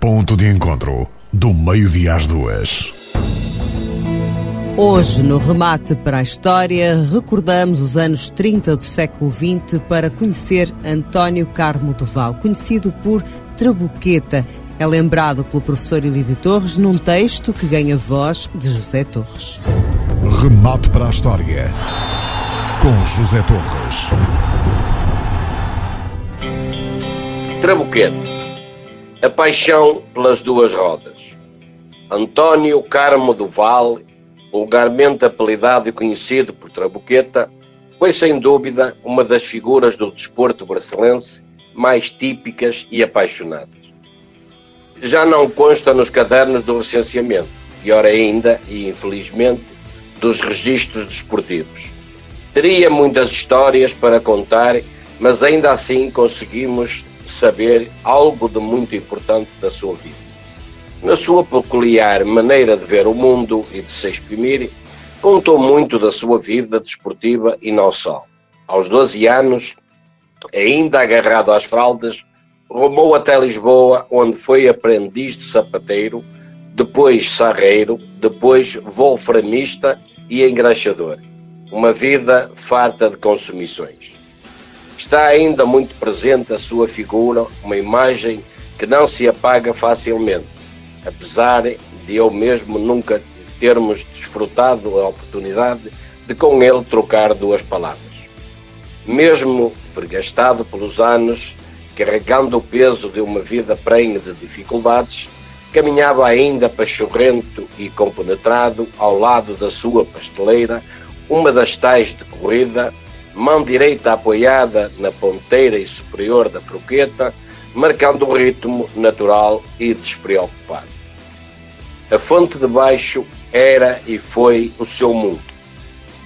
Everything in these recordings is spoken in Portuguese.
Ponto de encontro do meio-dia às duas. Hoje, no remate para a história, recordamos os anos 30 do século XX para conhecer António Carmo Duval, conhecido por Trabuqueta. É lembrado pelo professor Elídio Torres num texto que ganha voz de José Torres. Remate para a história com José Torres. Trabuqueta. A paixão pelas duas rodas. António Carmo Duval vulgarmente apelidado e conhecido por Trabuqueta, foi sem dúvida uma das figuras do desporto brasilense mais típicas e apaixonadas. Já não consta nos cadernos do recenseamento, pior ainda, e infelizmente, dos registros desportivos. Teria muitas histórias para contar, mas ainda assim conseguimos saber algo de muito importante da sua vida. Na sua peculiar maneira de ver o mundo e de se exprimir, contou muito da sua vida desportiva e não só. Aos 12 anos, ainda agarrado às fraldas, rumou até Lisboa, onde foi aprendiz de sapateiro, depois sarreiro, depois wolframista e engraxador. Uma vida farta de consumições. Está ainda muito presente a sua figura, uma imagem que não se apaga facilmente apesar de eu mesmo nunca termos desfrutado a oportunidade de com ele trocar duas palavras. Mesmo vergastado pelos anos, carregando o peso de uma vida prenhe de dificuldades, caminhava ainda pachorrento e compenetrado ao lado da sua pasteleira, uma das tais de corrida, mão direita apoiada na ponteira e superior da croqueta, marcando o ritmo natural e despreocupado. A fonte de baixo era e foi o seu mundo.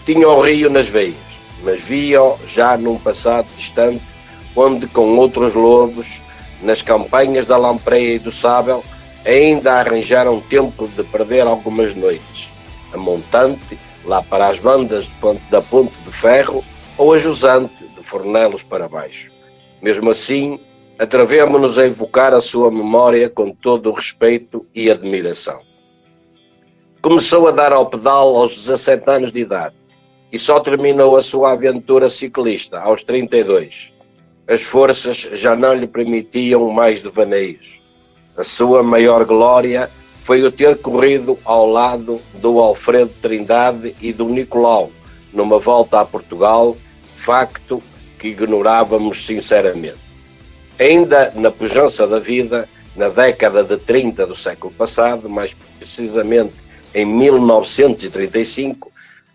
Tinha o rio nas veias, mas via-o já num passado distante, onde com outros lobos, nas campanhas da Lampreia e do Sábel, ainda arranjaram tempo de perder algumas noites, a montante, lá para as bandas da Ponte de Ferro, ou a jusante, de Fornelos para baixo. Mesmo assim, Atrevemos-nos a evocar a sua memória com todo o respeito e admiração. Começou a dar ao pedal aos 17 anos de idade e só terminou a sua aventura ciclista aos 32. As forças já não lhe permitiam mais devaneios. A sua maior glória foi o ter corrido ao lado do Alfredo Trindade e do Nicolau numa volta a Portugal, facto que ignorávamos sinceramente. Ainda na pujança da vida, na década de 30 do século passado, mais precisamente em 1935,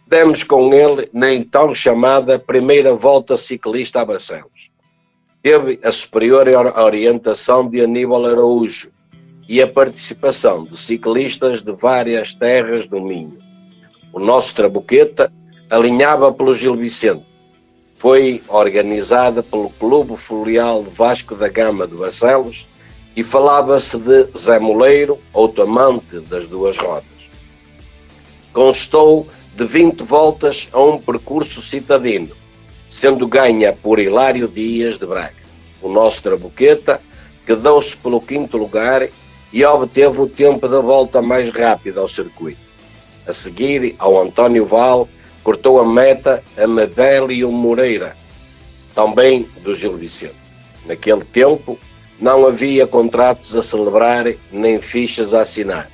demos com ele na então chamada primeira volta ciclista a Barcelos. Teve a superior orientação de Aníbal Araújo e a participação de ciclistas de várias terras do Minho. O nosso Trabuqueta alinhava pelo Gil Vicente, foi organizada pelo Clube Folial Vasco da Gama de Barcelos e falava-se de Zé Moleiro, outro amante das duas rodas. Constou de 20 voltas a um percurso citadino, sendo ganha por Hilário Dias de Braga, o nosso Trabuqueta, que deu-se pelo quinto lugar e obteve o tempo da volta mais rápida ao circuito. A seguir, ao António Val, cortou a meta a Mabélio Moreira, também do Gil Vicente. Naquele tempo, não havia contratos a celebrar nem fichas a assinar.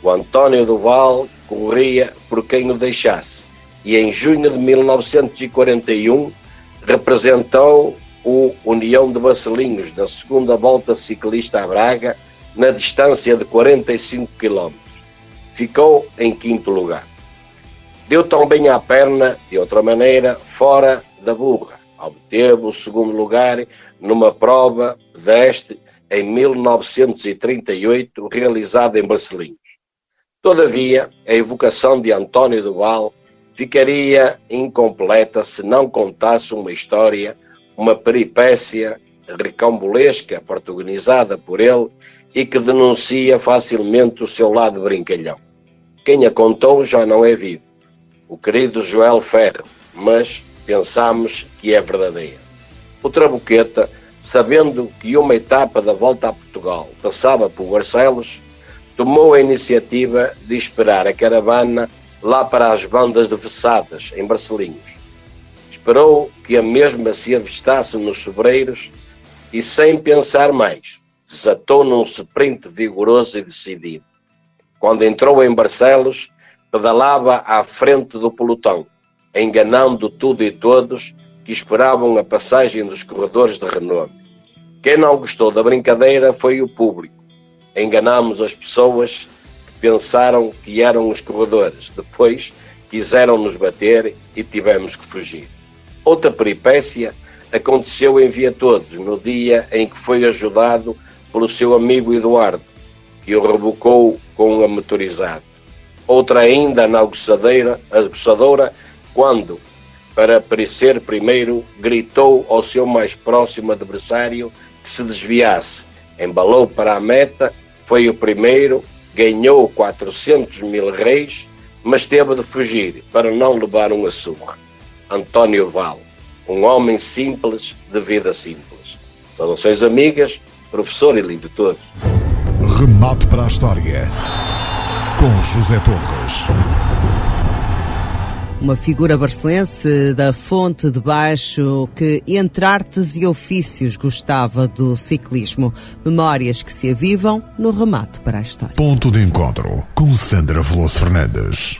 O António Duval corria por quem o deixasse e em junho de 1941 representou o União de Barcelinhos na segunda volta ciclista a Braga na distância de 45 km. Ficou em quinto lugar. Deu também a perna, de outra maneira, fora da burra. Obteve o segundo lugar numa prova deste em 1938, realizada em Barcelinhos. Todavia, a evocação de António Duval ficaria incompleta se não contasse uma história, uma peripécia recambolesca protagonizada por ele e que denuncia facilmente o seu lado brincalhão. Quem a contou já não é vivo o querido Joel Ferro, mas pensamos que é verdadeira. O Trabuqueta sabendo que uma etapa da volta a Portugal passava por Barcelos, tomou a iniciativa de esperar a caravana lá para as bandas de Vessadas, em Barcelinhos. Esperou que a mesma se avistasse nos sobreiros e, sem pensar mais, desatou num sprint vigoroso e decidido. Quando entrou em Barcelos, pedalava à frente do pelotão, enganando tudo e todos que esperavam a passagem dos corredores de renome. Quem não gostou da brincadeira foi o público. Enganámos as pessoas que pensaram que eram os corredores. Depois quiseram nos bater e tivemos que fugir. Outra peripécia aconteceu em Via Todos, no dia em que foi ajudado pelo seu amigo Eduardo, que o rebocou com um motorizado. Outra ainda na aguçadora, quando, para aparecer primeiro, gritou ao seu mais próximo adversário que se desviasse. Embalou para a meta, foi o primeiro, ganhou 400 mil reis, mas teve de fugir para não levar uma surra. António Val, um homem simples, de vida simples. Saudações amigas, professor e lindo todos. Remate para a história com José Torres. Uma figura barcelense da Fonte de Baixo que, entre artes e ofícios, gostava do ciclismo. Memórias que se avivam no remate para a história. Ponto de encontro com Sandra Veloso Fernandes.